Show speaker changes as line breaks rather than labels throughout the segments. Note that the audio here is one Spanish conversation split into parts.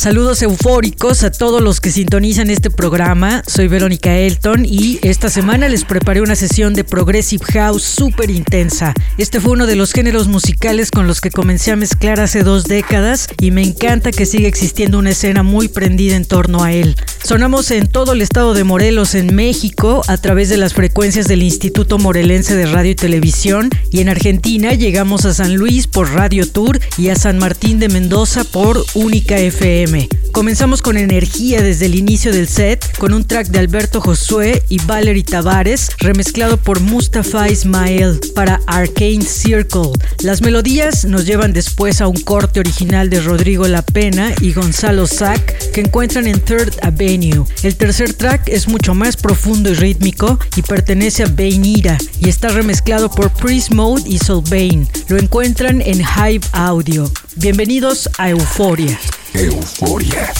Saludos eufóricos a todos los que sintonizan este programa. Soy Verónica Elton y esta semana les preparé una sesión de Progressive House súper intensa. Este fue uno de los géneros musicales con los que comencé a mezclar hace dos décadas y me encanta que siga existiendo una escena muy prendida en torno a él. Sonamos en todo el estado de Morelos, en México, a través de las frecuencias del Instituto Morelense de Radio y Televisión y en Argentina llegamos a San Luis por Radio Tour y a San Martín de Mendoza por Única FM. Comenzamos con energía desde el inicio del set, con un track de Alberto Josué y Valerie Tavares, remezclado por Mustafa Ismael para Arcane Circle. Las melodías nos llevan después a un corte original de Rodrigo La Pena y Gonzalo Sack que encuentran en Third Avenue. El tercer track es mucho más profundo y rítmico y pertenece a Bainira y está remezclado por Priest Mode y Solbane. Lo encuentran en Hive Audio. Bienvenidos a Euforia.
Euforia.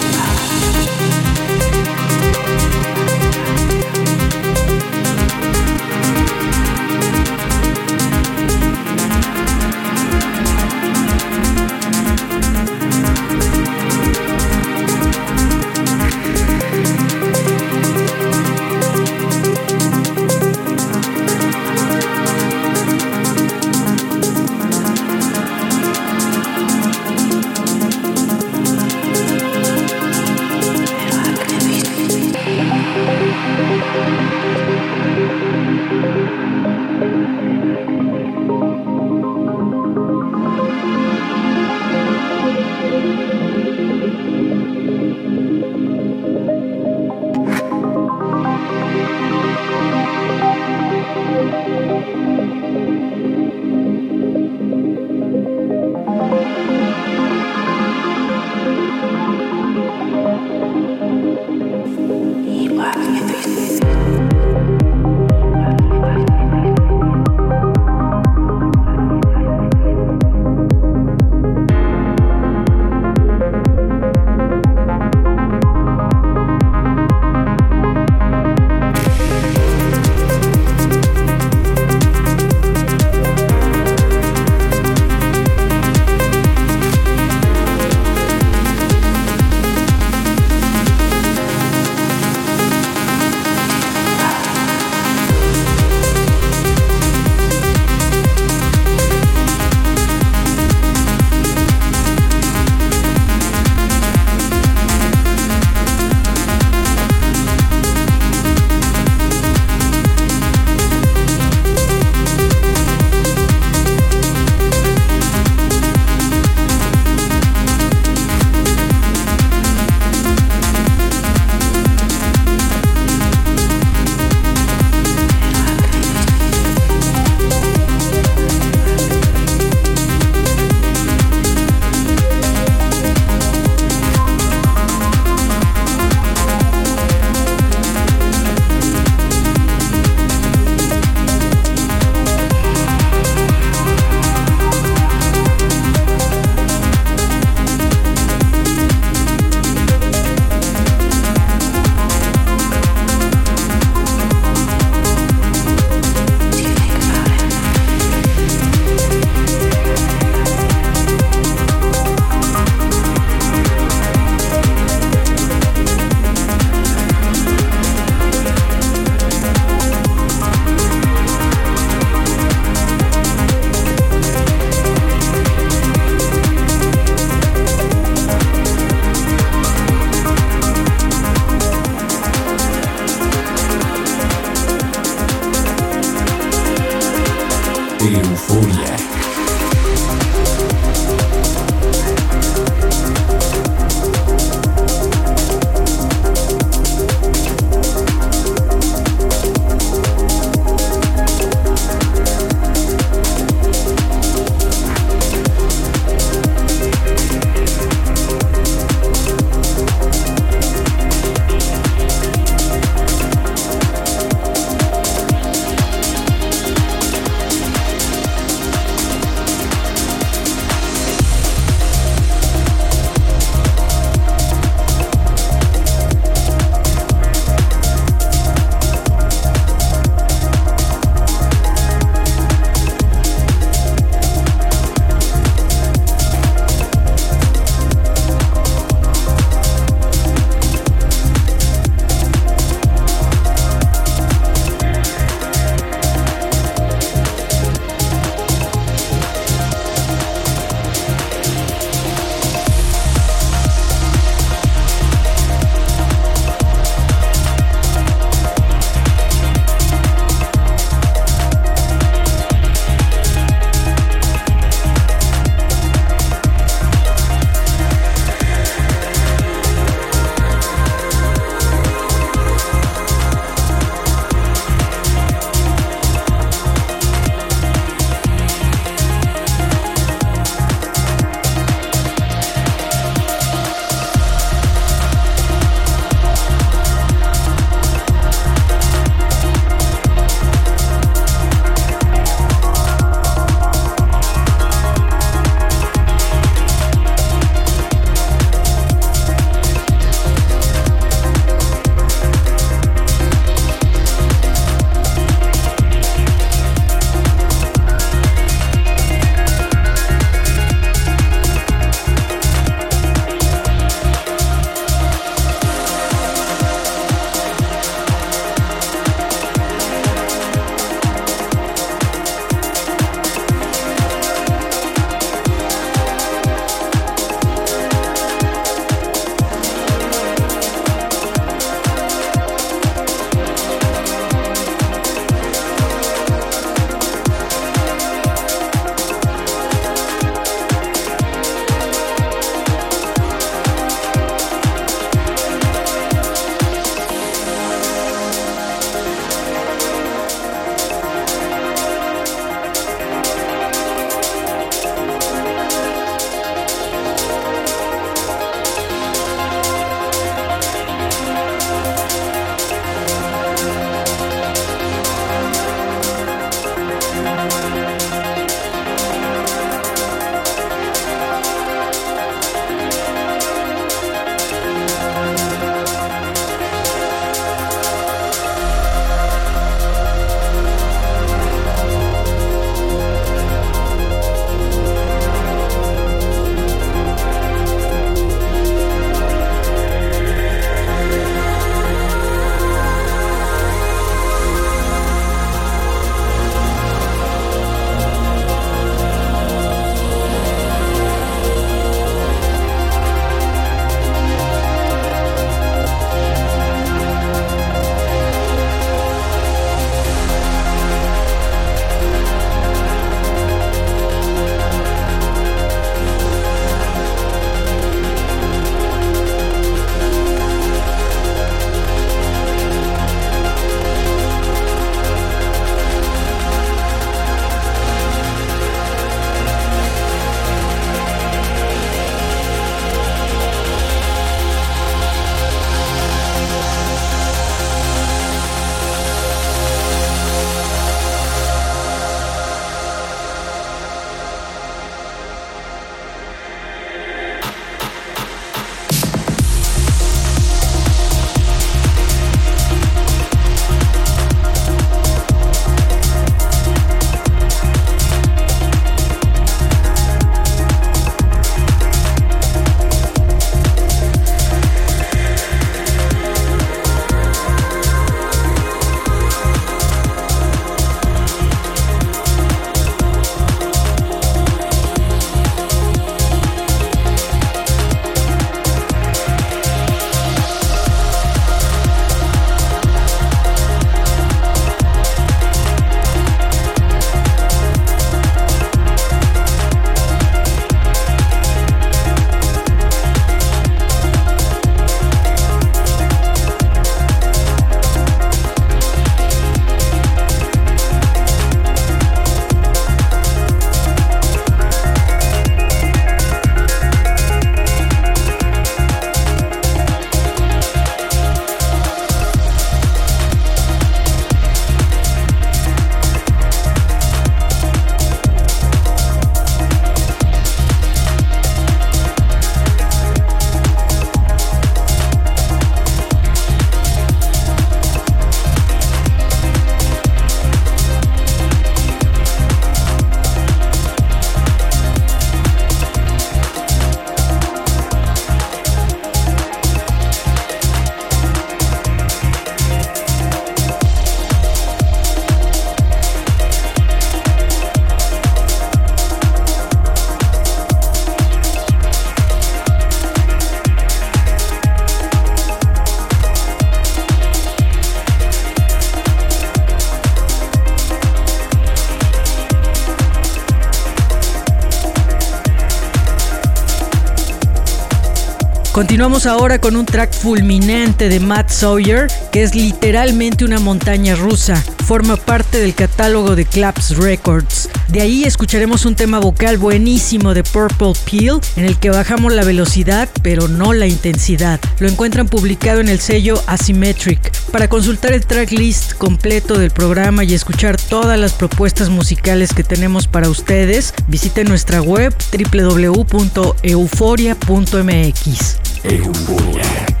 Continuamos ahora con un track fulminante de Matt Sawyer, que es literalmente una montaña rusa. Forma parte del catálogo de Claps Records. De ahí escucharemos un tema vocal buenísimo de Purple Peel, en el que bajamos la velocidad, pero no la intensidad. Lo encuentran publicado en el sello Asymmetric. Para consultar el tracklist completo del programa y escuchar todas las propuestas musicales que tenemos para ustedes, visiten nuestra web www.euforia.mx.
Euforia.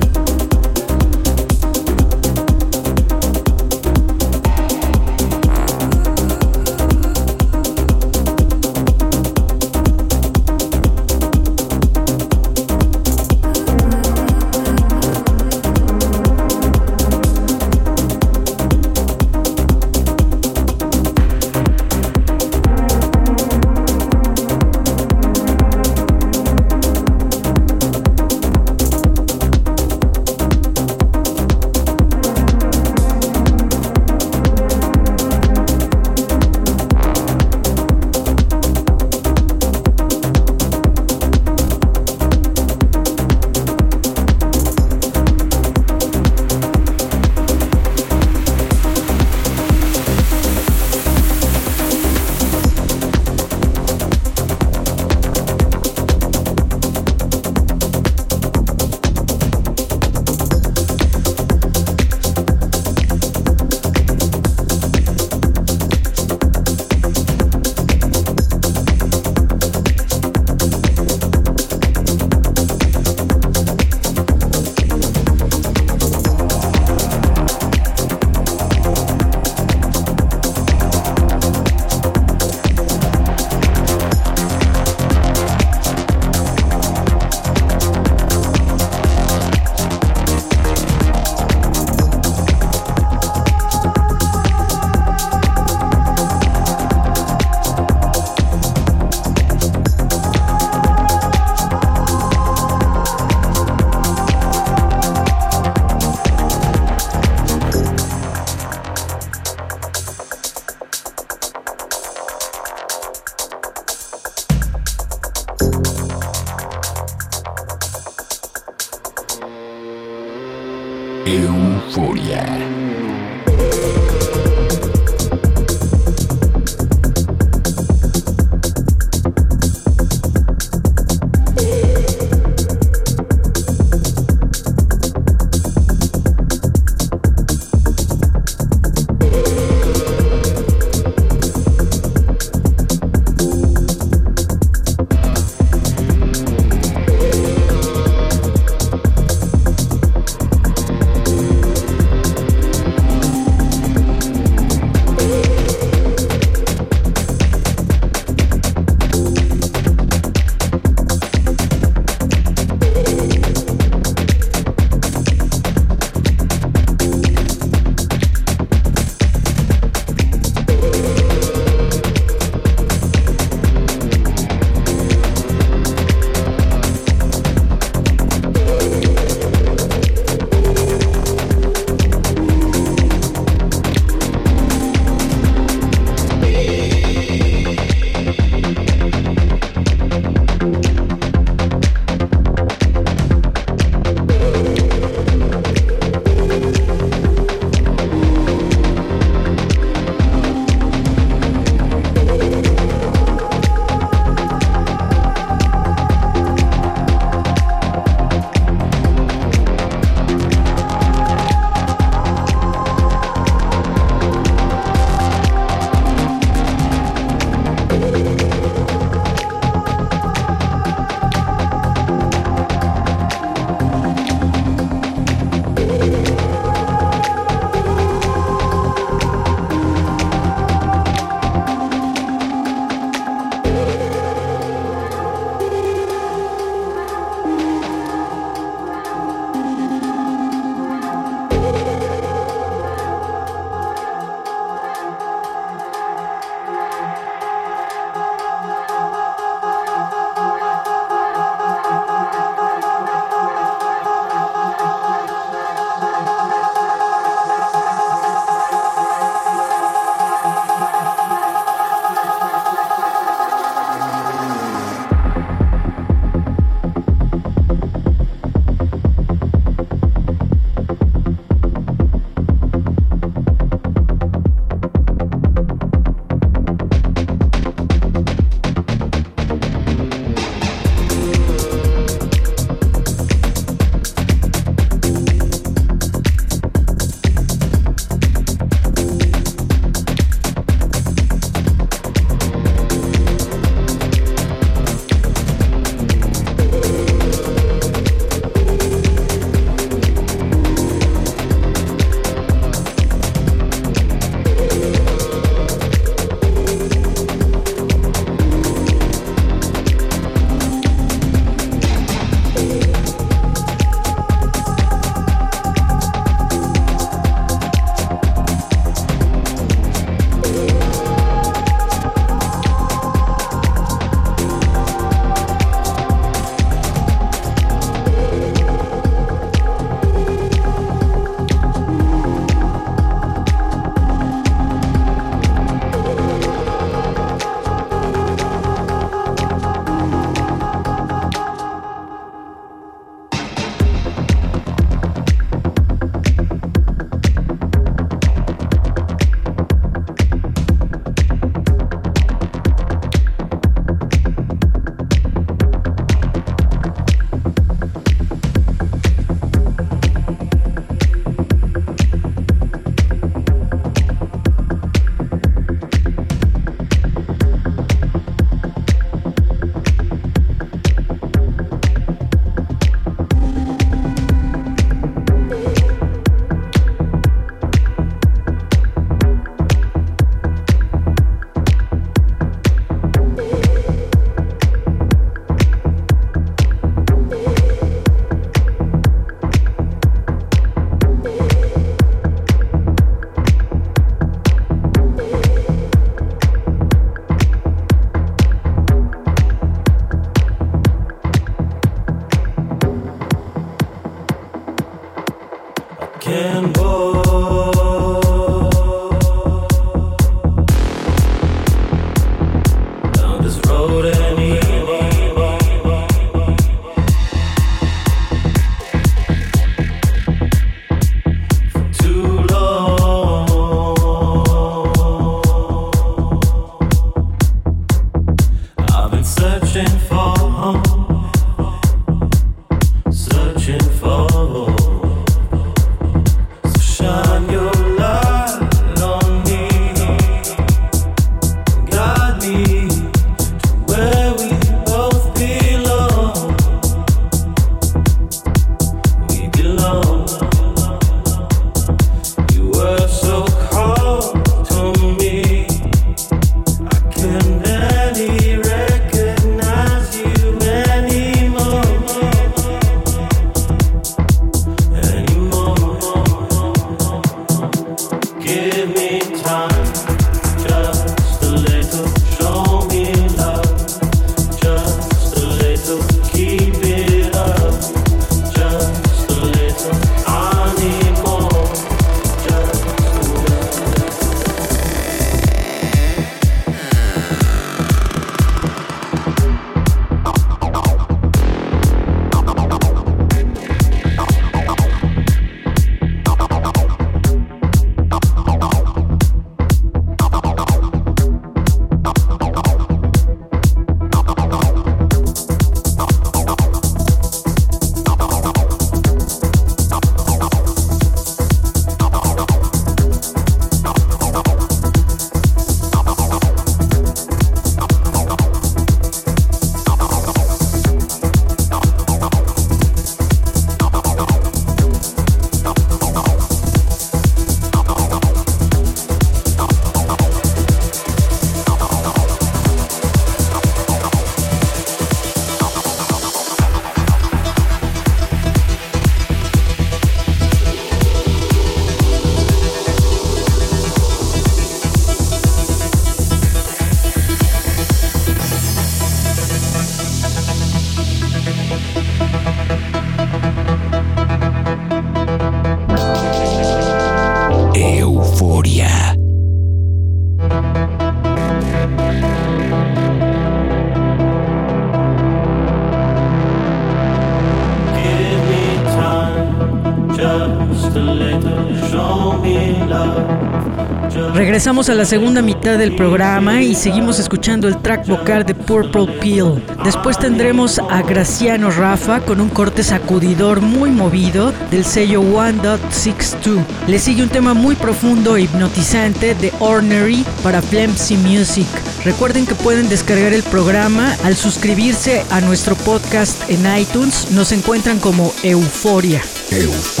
Regresamos a la segunda mitad del programa y seguimos escuchando el track vocal de Purple Peel. Después tendremos a Graciano Rafa con un corte sacudidor muy movido del sello 1.62. Le sigue un tema muy profundo e hipnotizante de Ordinary para Flemsy Music. Recuerden que pueden descargar el programa al suscribirse a nuestro podcast en iTunes. Nos encuentran como Euforia.
Euforia.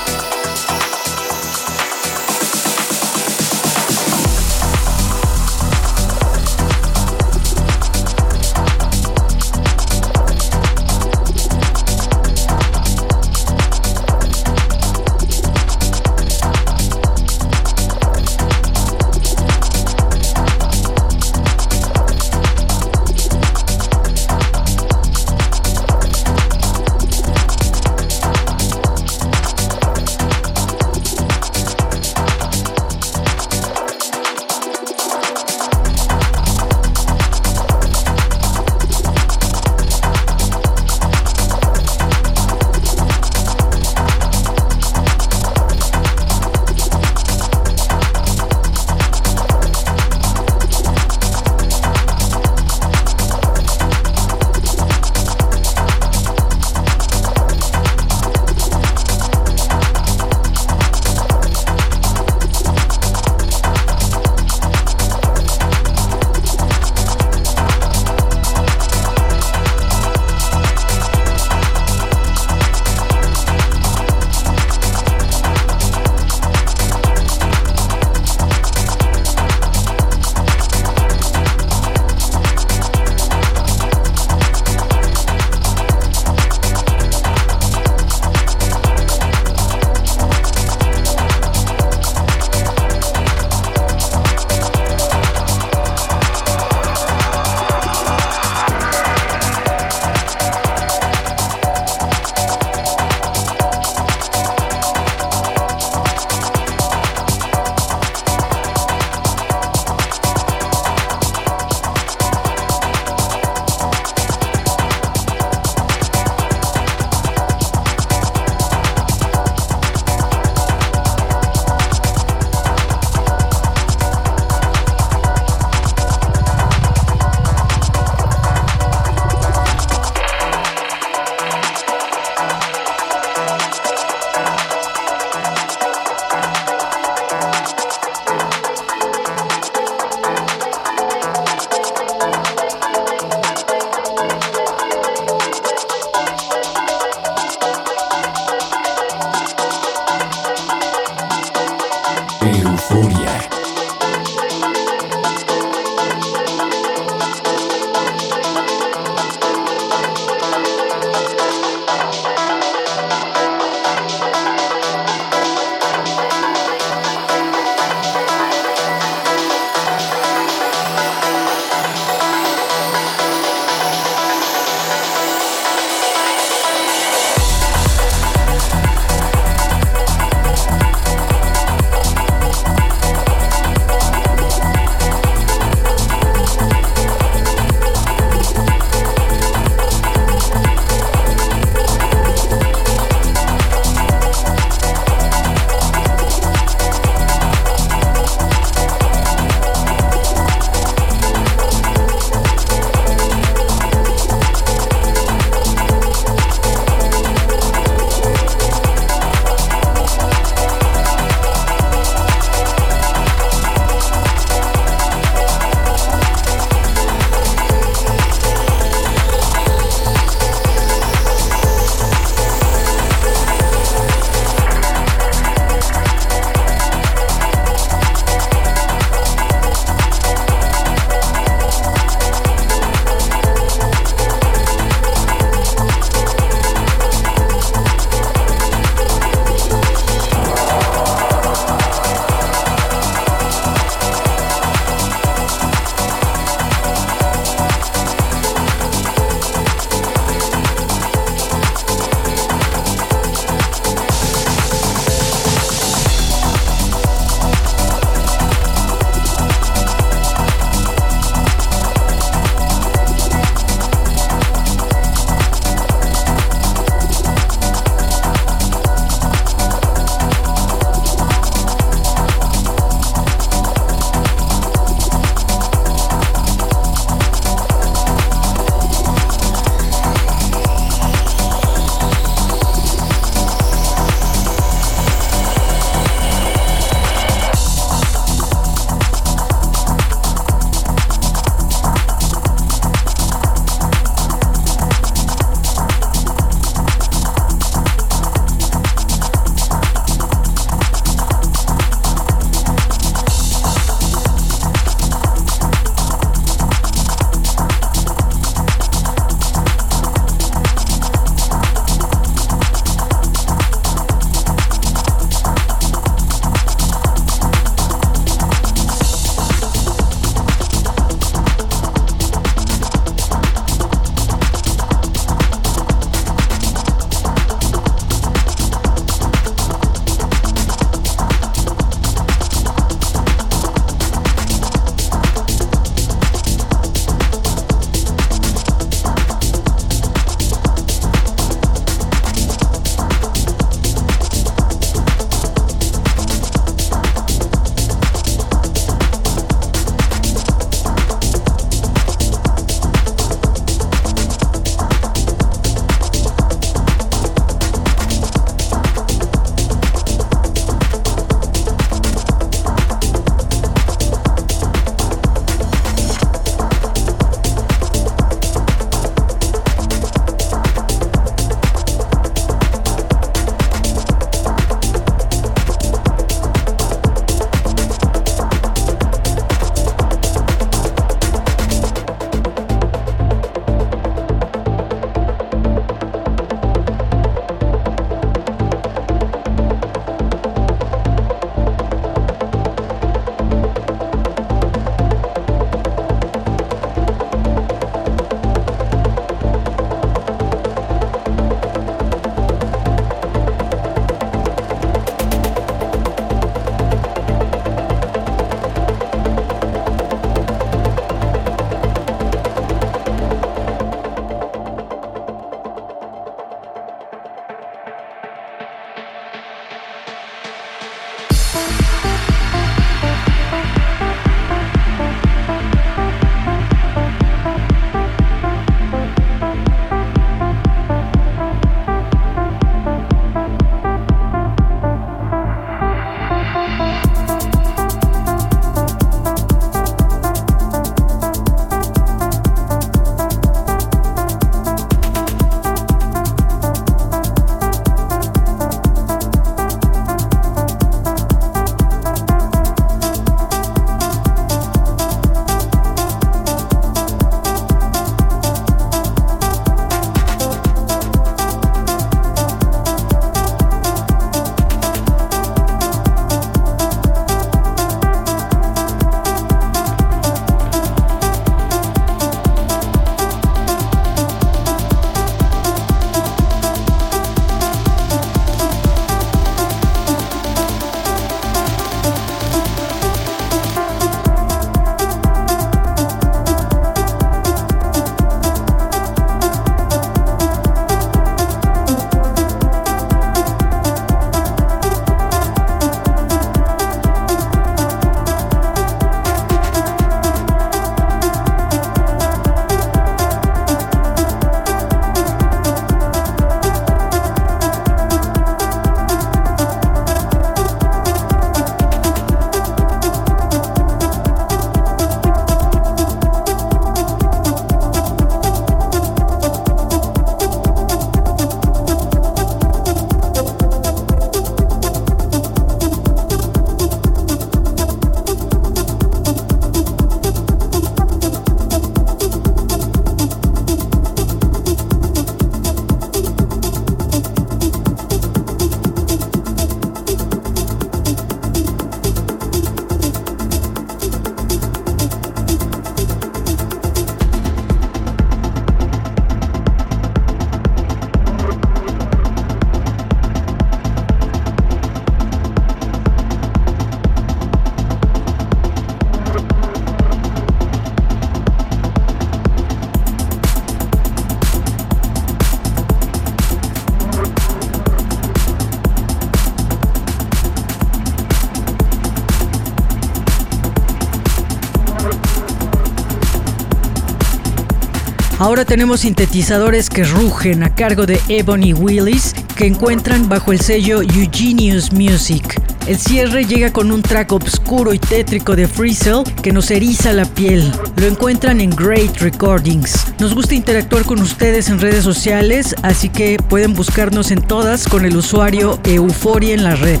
Ahora tenemos sintetizadores que rugen a cargo de Ebony Willis que encuentran bajo el sello Eugenius Music. El cierre llega con un track obscuro y tétrico de Freezel que nos eriza la piel. Lo encuentran en Great Recordings. Nos gusta interactuar con ustedes en redes sociales, así que pueden buscarnos en todas con el usuario Euforia en la red.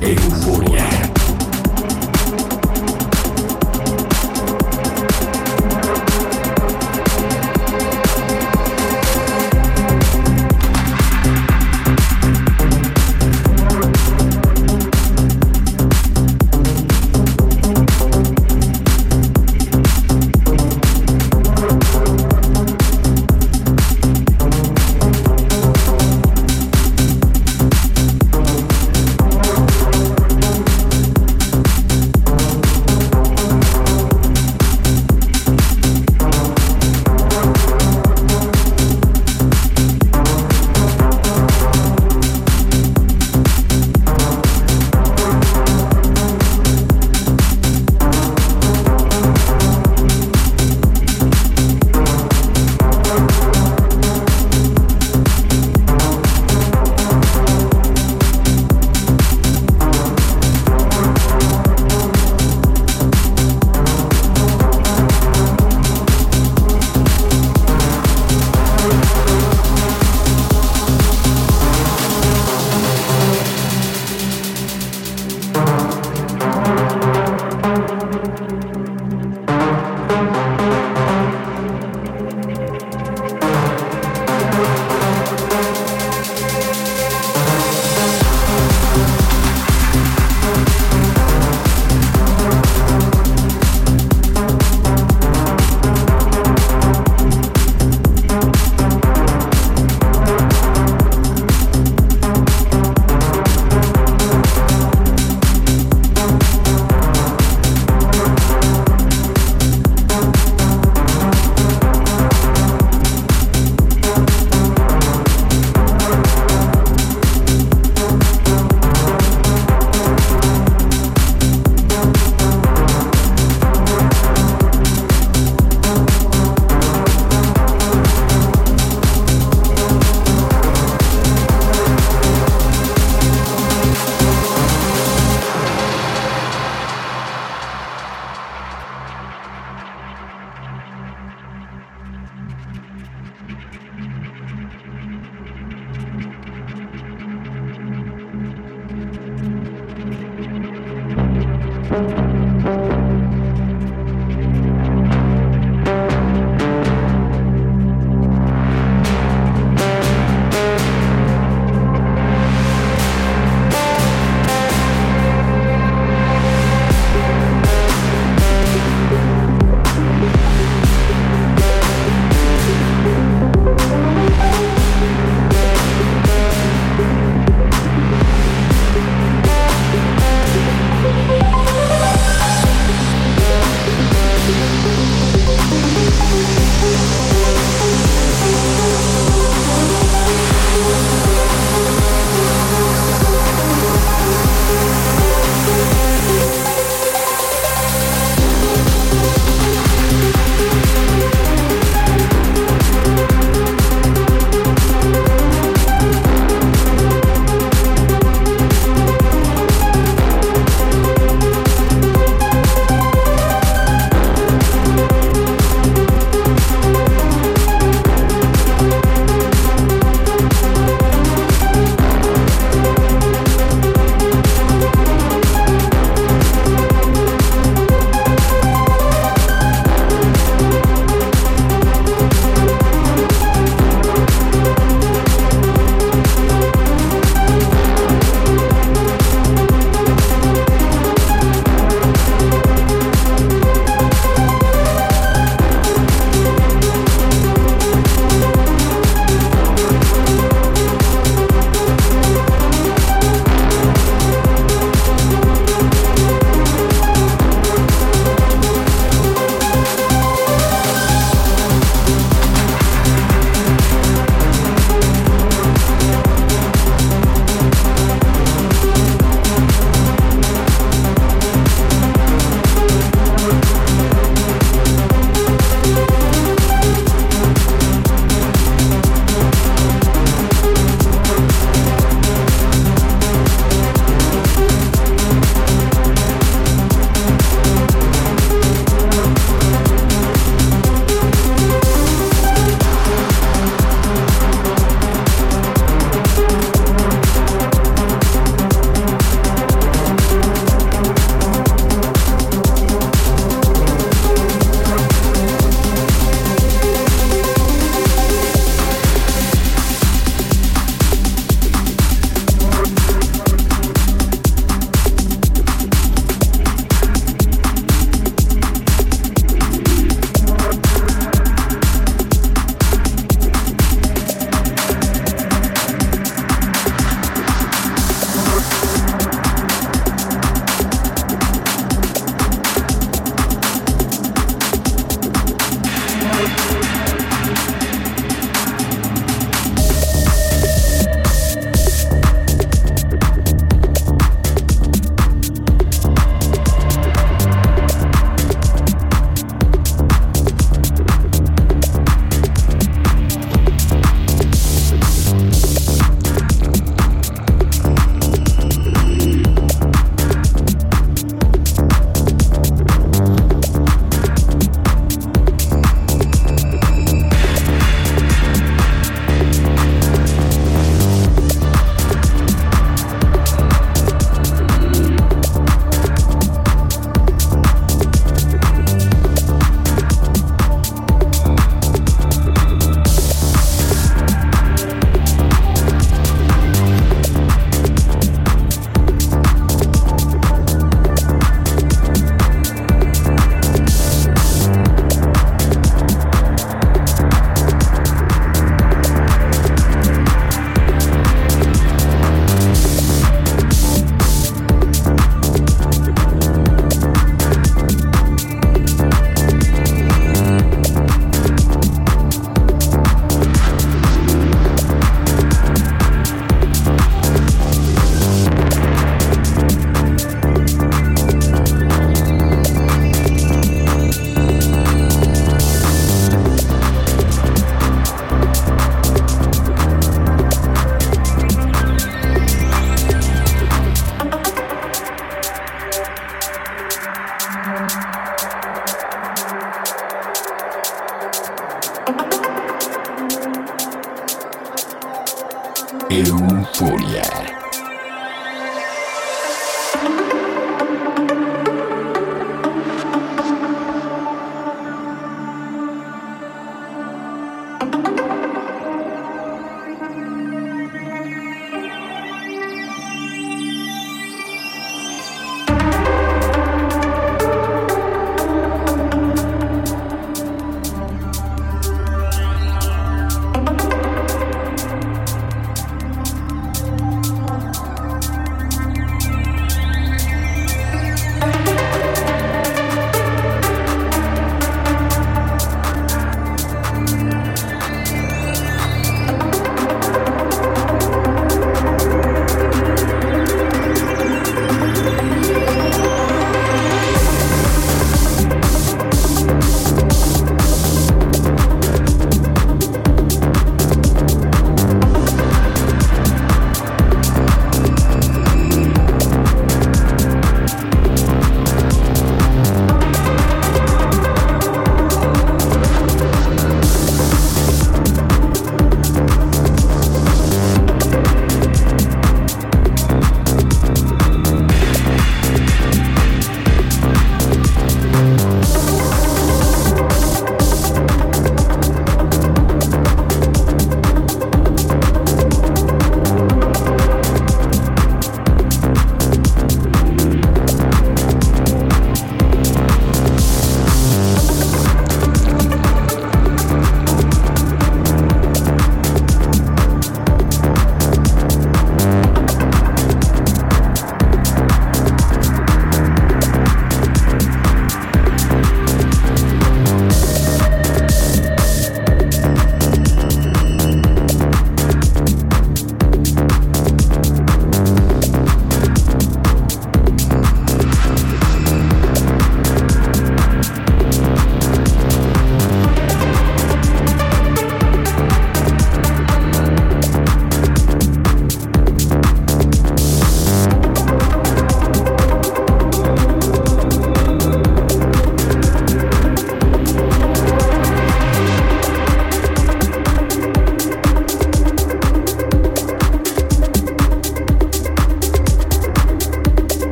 Euforia.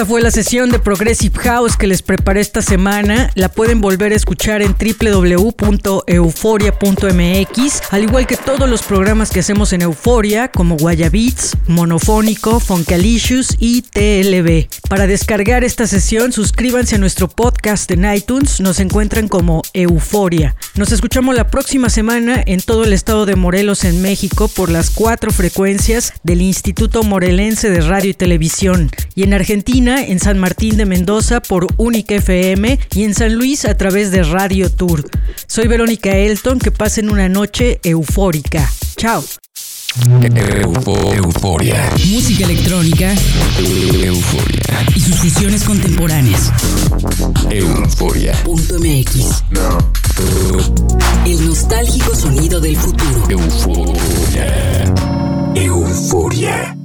Esta fue la sesión de Progressive House que les preparé esta semana. La pueden volver a escuchar en www.euforia.mx, al igual que todos los programas que hacemos en Euforia, como Guayabits, Monofónico, Funkalicious y TLB. Para descargar esta sesión, suscríbanse a nuestro podcast en iTunes. Nos encuentran como Euforia. Nos escuchamos la próxima semana en todo el estado de Morelos, en México, por las cuatro frecuencias del Instituto Morelense de Radio y Televisión. Y en Argentina, en San Martín de Mendoza por Única FM y en San Luis a través de Radio Tour. Soy Verónica Elton, que pasen una noche eufórica. Chao.
euforia.
Música electrónica.
Euforia.
Y sus fusiones contemporáneas.
Euforia.
.mx. El nostálgico sonido del futuro.
Euforia. Euforia.